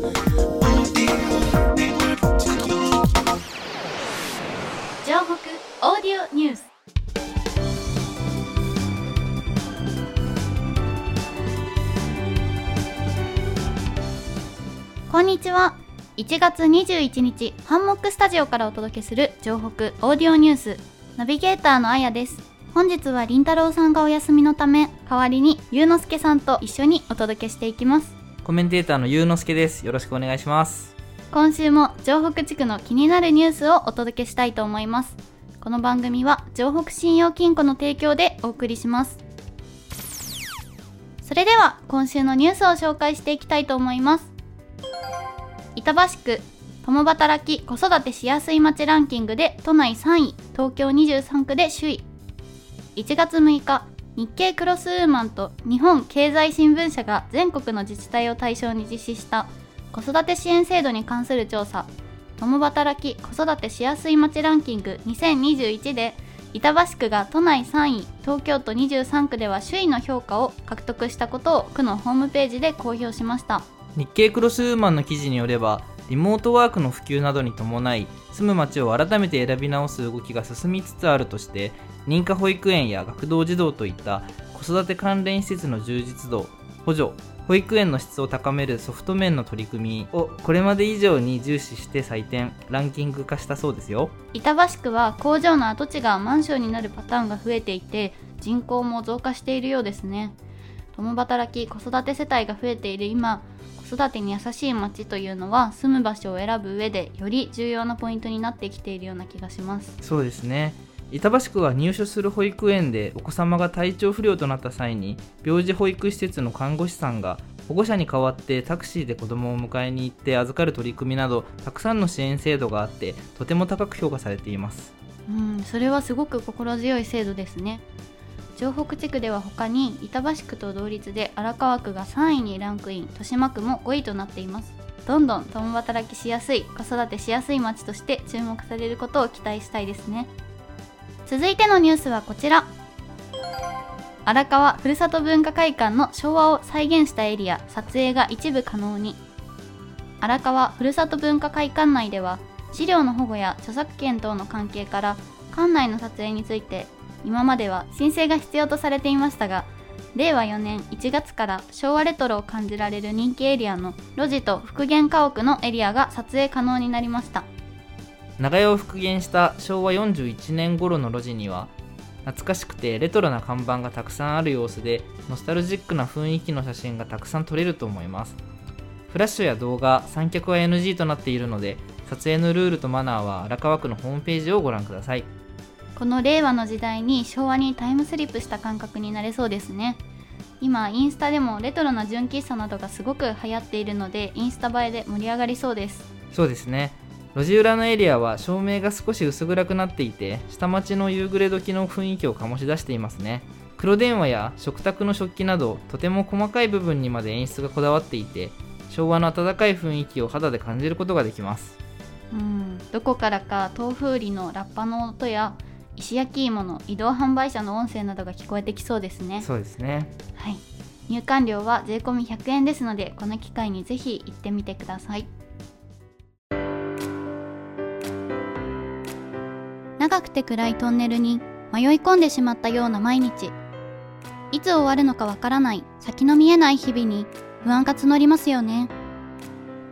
城北オーディオニュース。こんにちは。1月21日ハンモックスタジオからお届けする城北オーディオニュース。ナビゲーターのあやです。本日はりんたろうさんがお休みのため代わりにゆうのすけさんと一緒にお届けしていきます。コメンテーターのゆうのすけです。よろしくお願いします。今週も城北地区の気になるニュースをお届けしたいと思いますこの番組は城北信用金庫の提供でお送りしますそれでは今週のニュースを紹介していきたいと思います板橋区共働き子育てしやすい街ランキングで都内3位東京23区で首位1月6日日経クロスウーマンと日本経済新聞社が全国の自治体を対象に実施した子育て支援制度に関する調査。共働き子育てしやすい街ランキング2021で板橋区が都内3位東京都23区では首位の評価を獲得したことを区のホームページで公表しました。日経クロスウーマンの記事によれば、リモートワークの普及などに伴い、住む町を改めて選び直す動きが進みつつあるとして、認可保育園や学童児童といった子育て関連施設の充実度、補助、保育園の質を高めるソフト面の取り組みをこれまで以上に重視して採点、ランキング化したそうですよ。板橋区は工場の跡地がマンションになるパターンが増えていて人口も増加しているようですね。共働き子育て世帯が増えている。今子育てに優しい町というのは住む場所を選ぶ上でより重要なポイントになってきているような気がします。そうですね板橋区は入所する保育園でお子様が体調不良となった際に病児保育施設の看護師さんが保護者に代わってタクシーで子供を迎えに行って預かる取り組みなどたくさんの支援制度があってとても高く評価されています。うんそれはすごく心強い制度ですね。城北地区では他に板橋区と同率で荒川区が3位にランクイン豊島区も5位となっています。どんどん共働きしやすい子育てしやすい街として注目されることを期待したいですね。続いてのニュースはこちら。荒川ふるさと文化会館の昭和を再現したエリア撮影が一部可能に。荒川ふるさと文化会館内では資料の保護や著作権等の関係から館内の撮影について今までは申請が必要とされていましたが令和4年1月から昭和レトロを感じられる人気エリアの路地と復元家屋のエリアが撮影可能になりました。長屋を復元した昭和41年頃の路地には懐かしくてレトロな看板がたくさんある様子でノスタルジックな雰囲気の写真がたくさん撮れると思います。フラッシュや動画三脚は NG となっているので撮影のルールとマナーは荒川区のホームページをご覧ください。この令和の時代に昭和にタイムスリップした感覚になれそうですね。今インスタでもレトロな純喫茶などがすごく流行っているのでインスタ映えで盛り上がりそうです。そうですね路地裏のエリアは照明が少し薄暗くなっていて下町の夕暮れ時の雰囲気を醸し出していますね。黒電話や食卓の食器などとても細かい部分にまで演出がこだわっていて昭和の温かい雰囲気を肌で感じることができます。うん。どこからか豆腐売りのラッパの音や石焼き芋の移動販売車の音声などが聞こえてきそうですね。そうですね。はい。入館料は税込み100円ですのでこの機会にぜひ行ってみてください長くて暗いトンネルに迷い込んでしまったような毎日。いつ終わるのかわからない先の見えない日々に不安が募りますよね。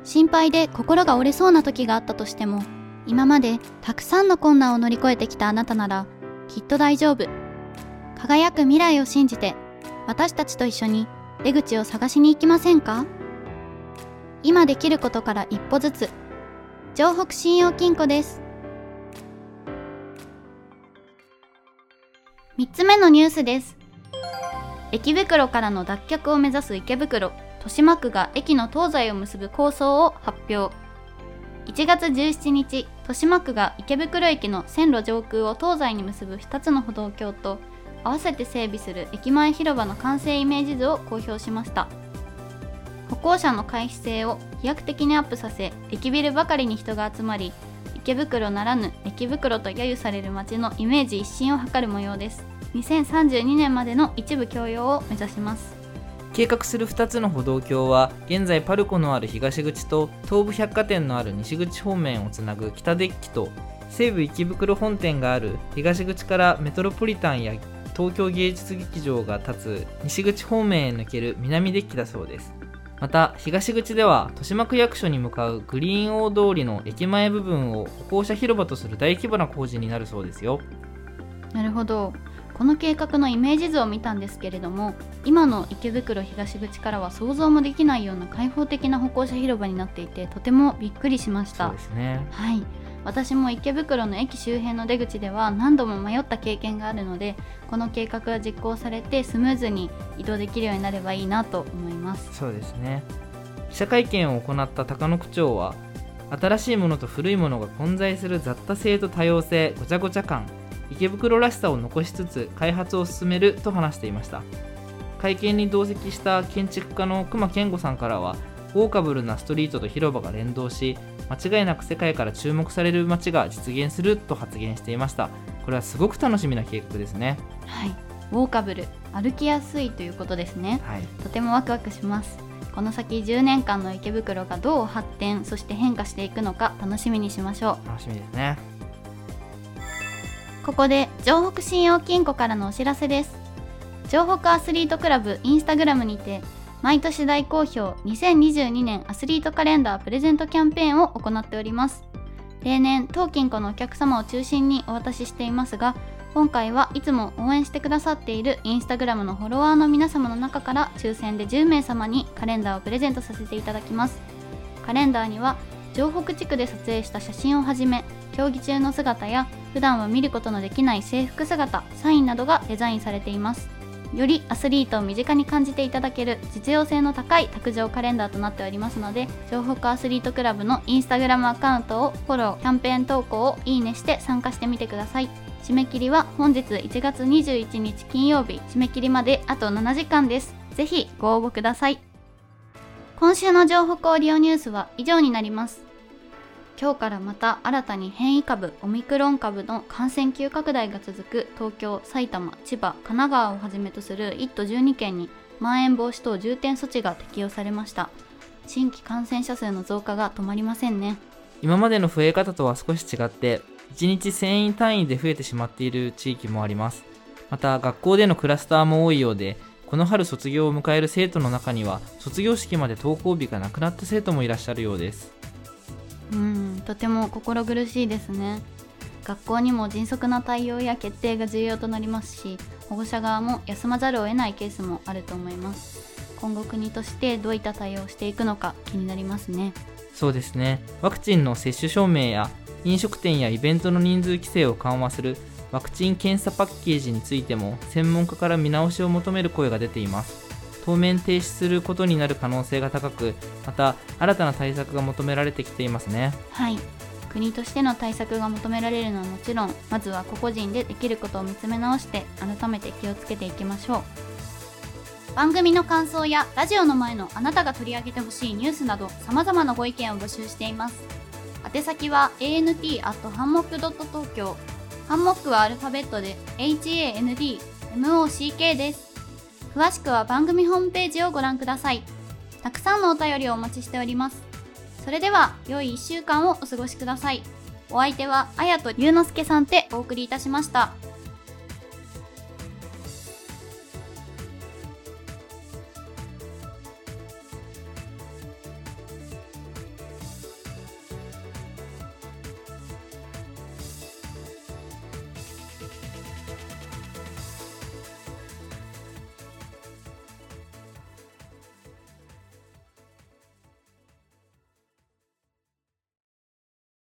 心配で心が折れそうな時があったとしても今までたくさんの困難を乗り越えてきたあなたならきっと大丈夫。輝く未来を信じて私たちと一緒に出口を探しに行きませんか？今できることから一歩ずつ。城北信用金庫です。3つ目のニュースです。駅袋からの脱却を目指す池袋豊島区が駅の東西を結ぶ構想を発表。1月17日豊島区が池袋駅の線路上空を東西に結ぶ2つの歩道橋と合わせて整備する駅前広場の完成イメージ図を公表しました。歩行者の回避性を飛躍的にアップさせ駅ビルばかりに人が集まり池袋ならぬ駅袋と揶揄される街のイメージ一新を図る模様です。2032年までの一部共用を目指します。計画する2つの歩道橋は現在パルコのある東口と東武百貨店のある西口方面をつなぐ北デッキと西武池袋本店がある東口からメトロポリタンや東京芸術劇場が立つ西口方面へ抜ける南デッキだそうです。また東口では豊島区役所に向かうグリーン大通りの駅前部分を歩行者広場とする大規模な工事になるそうですよ。なるほど。この計画のイメージ図を見たんですけれども今の池袋東口からは想像もできないような開放的な歩行者広場になっていてとてもびっくりしました。そうですね。はい私も池袋の駅周辺の出口では何度も迷った経験があるのでこの計画が実行されてスムーズに移動できるようになればいいなと思います。そうですね。記者会見を行った高野区長は新しいものと古いものが混在する雑多性と多様性ごちゃごちゃ感池袋らしさを残しつつ開発を進めると話していました。会見に同席した建築家の隈研吾さんからはウォーカブルなストリートと広場が連動し間違いなく世界から注目される街が実現すると発言していました。これはすごく楽しみな計画ですね。はい。ウォーカブル。歩きやすいということですね。はい。とてもワクワクします。この先10年間の池袋がどう発展そして変化していくのか楽しみにしましょう。楽しみですね。ここで城北信用金庫からのお知らせです。城北アスリートクラブインスタグラムにて毎年大好評2022年アスリートカレンダープレゼントキャンペーンを行っております。例年当金庫のお客様を中心にお渡ししていますが今回はいつも応援してくださっているインスタグラムのフォロワーの皆様の中から抽選で10名様にカレンダーをプレゼントさせていただきます。カレンダーには城北地区で撮影した写真をはじめ競技中の姿や普段は見ることのできない制服姿サインなどがデザインされています。よりアスリートを身近に感じていただける実用性の高い卓上カレンダーとなっておりますので城北アスリートクラブのインスタグラムアカウントをフォローキャンペーン投稿をいいねして参加してみてください。締め切りは本日1月21日金曜日。締め切りまであと7時間です。ぜひご応募ください。今週の情報オーディオニュースは以上になります。今日からまた新たに変異株オミクロン株の感染急拡大が続く東京、埼玉、千葉、神奈川をはじめとする1都12県にまん延防止等重点措置が適用されました。新規感染者数の増加が止まりませんね。今までの増え方とは少し違って1日1000人単位で増えてしまっている地域もあります。また学校でのクラスターも多いようでこの春卒業を迎える生徒の中には卒業式まで登校日がなくなった生徒もいらっしゃるようです。うんとても心苦しいですね。学校にも迅速な対応や決定が重要となりますし保護者側も休まざるを得ないケースもあると思います。今後国としてどういった対応をしていくのか気になりますね。そうですね。ワクチンの接種証明や飲食店やイベントの人数規制を緩和するワクチン検査パッケージについても専門家から見直しを求める声が出ています。当面停止することになる可能性が高くまた新たな対策が求められてきていますね。はい。国としての対策が求められるのはもちろんまずは個々人でできることを見つめ直して改めて気をつけていきましょう。番組の感想やラジオの前のあなたが取り上げてほしいニュースなど様々なご意見を募集しています。宛先は ant.hanmock.tokyo ハンモックはアルファベットで HANDMOCK です。詳しくは番組ホームページをご覧ください。たくさんのお便りをお待ちしております。それでは良い1週間をお過ごしください。お相手はあやと龍之介さんでお送りいたしました。